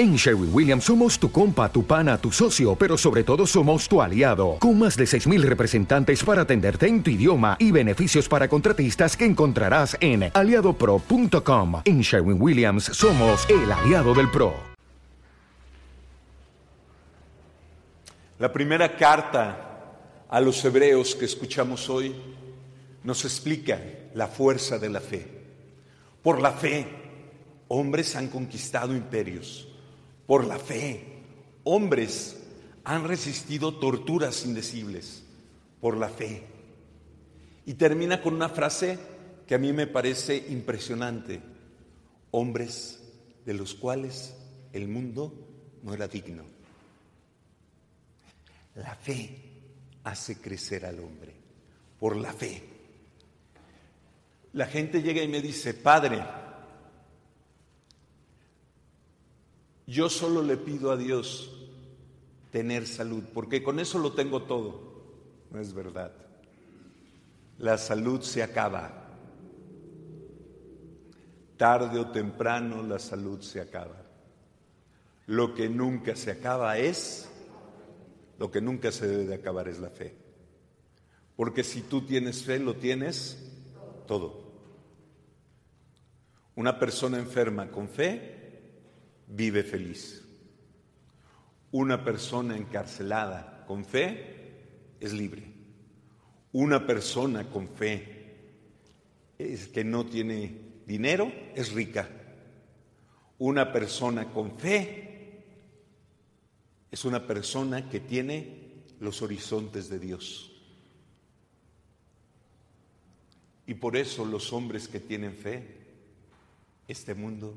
En Sherwin Williams somos tu compa, tu pana, tu socio, pero sobre todo somos tu aliado, con más de 6.000 representantes para atenderte en tu idioma y beneficios para contratistas que encontrarás en aliadopro.com. En Sherwin Williams somos el aliado del PRO. La primera carta a los hebreos que escuchamos hoy nos explica la fuerza de la fe. Por la fe, hombres han conquistado imperios por la fe. Hombres han resistido torturas indecibles por la fe. Y termina con una frase que a mí me parece impresionante. Hombres de los cuales el mundo no era digno. La fe hace crecer al hombre, por la fe. La gente llega y me dice, Padre, Yo solo le pido a Dios tener salud, porque con eso lo tengo todo. No es verdad. La salud se acaba. Tarde o temprano la salud se acaba. Lo que nunca se acaba es, lo que nunca se debe de acabar es la fe. Porque si tú tienes fe, lo tienes todo. Una persona enferma con fe vive feliz. Una persona encarcelada con fe es libre. Una persona con fe es que no tiene dinero es rica. Una persona con fe es una persona que tiene los horizontes de Dios. Y por eso los hombres que tienen fe, este mundo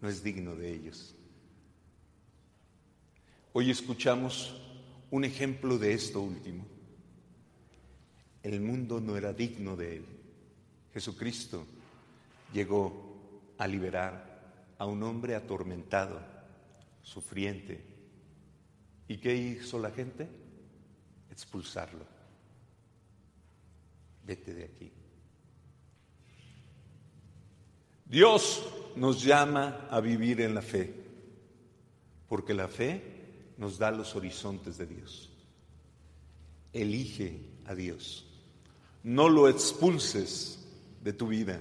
no es digno de ellos. Hoy escuchamos un ejemplo de esto último. El mundo no era digno de él. Jesucristo llegó a liberar a un hombre atormentado, sufriente. ¿Y qué hizo la gente? Expulsarlo. Vete de aquí. Dios nos llama a vivir en la fe, porque la fe nos da los horizontes de Dios. Elige a Dios. No lo expulses de tu vida,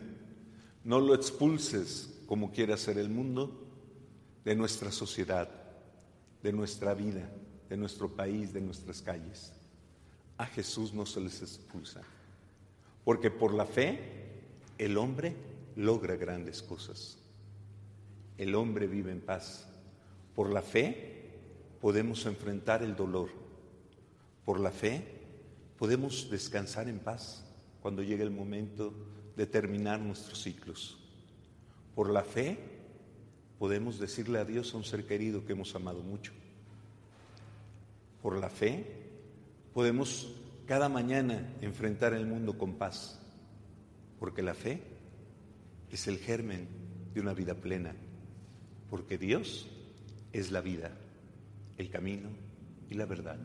no lo expulses como quiera ser el mundo, de nuestra sociedad, de nuestra vida, de nuestro país, de nuestras calles. A Jesús no se les expulsa, porque por la fe el hombre logra grandes cosas. El hombre vive en paz. Por la fe podemos enfrentar el dolor. Por la fe podemos descansar en paz cuando llegue el momento de terminar nuestros ciclos. Por la fe podemos decirle adiós a un ser querido que hemos amado mucho. Por la fe podemos cada mañana enfrentar el mundo con paz, porque la fe es el germen de una vida plena, porque Dios es la vida, el camino y la verdad.